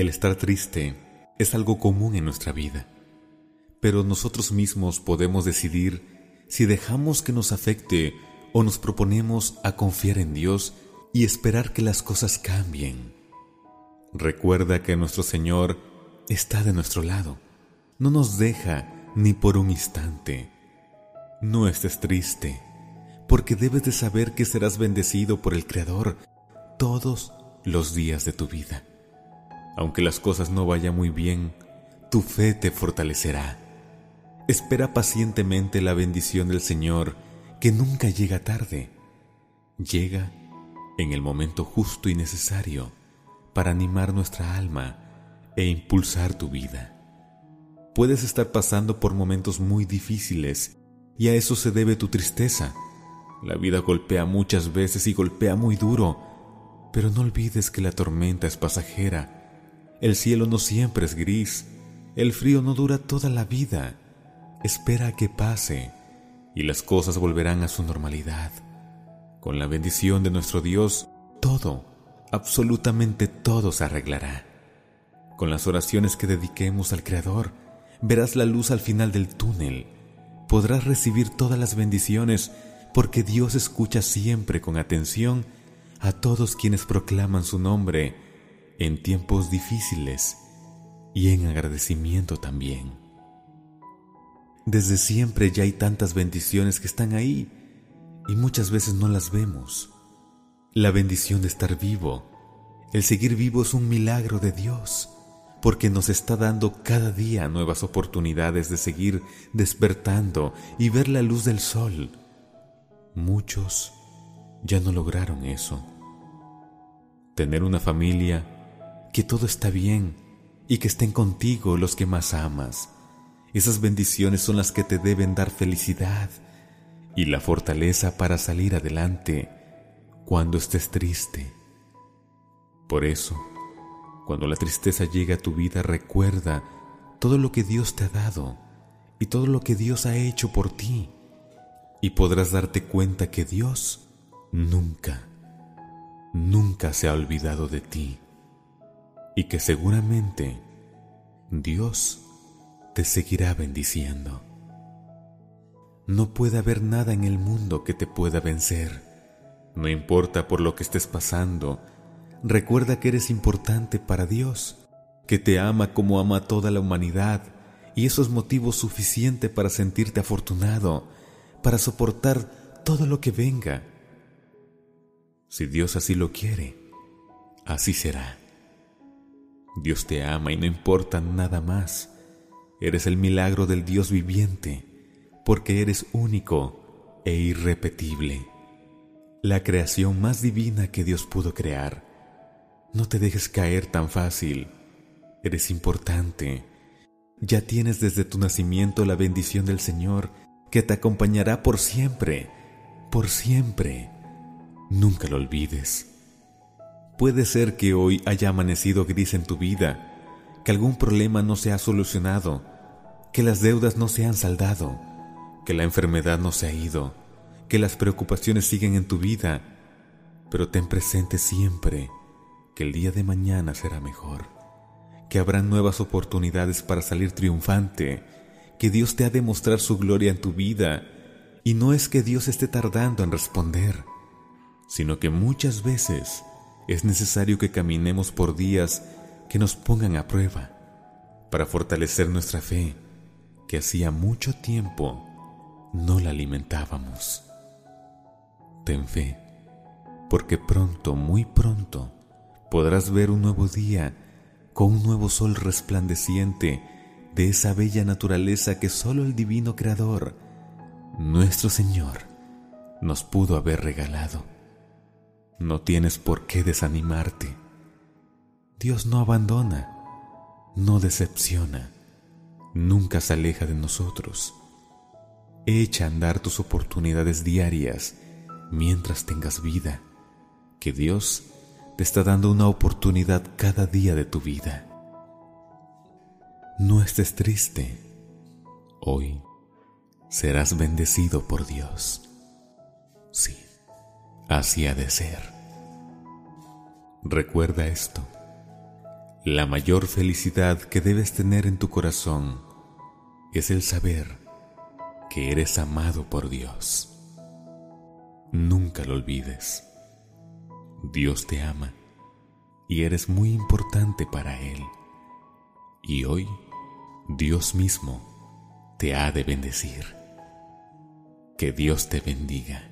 El estar triste es algo común en nuestra vida, pero nosotros mismos podemos decidir si dejamos que nos afecte o nos proponemos a confiar en Dios y esperar que las cosas cambien. Recuerda que nuestro Señor está de nuestro lado, no nos deja ni por un instante. No estés triste, porque debes de saber que serás bendecido por el Creador todos los días de tu vida. Aunque las cosas no vayan muy bien, tu fe te fortalecerá. Espera pacientemente la bendición del Señor, que nunca llega tarde. Llega en el momento justo y necesario para animar nuestra alma e impulsar tu vida. Puedes estar pasando por momentos muy difíciles y a eso se debe tu tristeza. La vida golpea muchas veces y golpea muy duro, pero no olvides que la tormenta es pasajera. El cielo no siempre es gris, el frío no dura toda la vida. Espera a que pase y las cosas volverán a su normalidad. Con la bendición de nuestro Dios, todo, absolutamente todo se arreglará. Con las oraciones que dediquemos al Creador, verás la luz al final del túnel. Podrás recibir todas las bendiciones porque Dios escucha siempre con atención a todos quienes proclaman su nombre en tiempos difíciles y en agradecimiento también. Desde siempre ya hay tantas bendiciones que están ahí y muchas veces no las vemos. La bendición de estar vivo, el seguir vivo es un milagro de Dios porque nos está dando cada día nuevas oportunidades de seguir despertando y ver la luz del sol. Muchos ya no lograron eso. Tener una familia, que todo está bien y que estén contigo los que más amas. Esas bendiciones son las que te deben dar felicidad y la fortaleza para salir adelante cuando estés triste. Por eso, cuando la tristeza llega a tu vida, recuerda todo lo que Dios te ha dado y todo lo que Dios ha hecho por ti. Y podrás darte cuenta que Dios nunca, nunca se ha olvidado de ti. Y que seguramente Dios te seguirá bendiciendo. No puede haber nada en el mundo que te pueda vencer. No importa por lo que estés pasando, Recuerda que eres importante para Dios, que te ama como ama a toda la humanidad, y eso es motivo suficiente para sentirte afortunado, para soportar todo lo que venga. Si Dios así lo quiere, así será. Dios te ama y no importa nada más. Eres el milagro del Dios viviente, porque eres único e irrepetible, la creación más divina que Dios pudo crear no te dejes caer tan fácil. Eres importante. Ya tienes desde tu nacimiento la bendición del Señor que te acompañará por siempre, por siempre. Nunca lo olvides. Puede ser que hoy haya amanecido gris en tu vida, que algún problema no se ha solucionado, que las deudas no se han saldado, que la enfermedad no se ha ido, que las preocupaciones siguen en tu vida, pero ten presente siempre que el día de mañana será mejor, que habrán nuevas oportunidades para salir triunfante, que Dios te ha de mostrar su gloria en tu vida, y no es que Dios esté tardando en responder, sino que muchas veces es necesario que caminemos por días que nos pongan a prueba, para fortalecer nuestra fe, que hacía mucho tiempo no la alimentábamos. Ten fe, porque pronto, muy pronto, podrás ver un nuevo día con un nuevo sol resplandeciente de esa bella naturaleza que solo el divino Creador, nuestro Señor, nos pudo haber regalado. No tienes por qué desanimarte. Dios no abandona, no decepciona, nunca se aleja de nosotros. Echa a andar tus oportunidades diarias mientras tengas vida, que Dios te está dando una oportunidad cada día de tu vida. No estés triste. Hoy serás bendecido por Dios. Sí, así ha de ser. Recuerda esto. La mayor felicidad que debes tener en tu corazón es el saber que eres amado por Dios. Nunca lo olvides. Dios te ama y eres muy importante para Él. Y hoy Dios mismo te ha de bendecir. Que Dios te bendiga.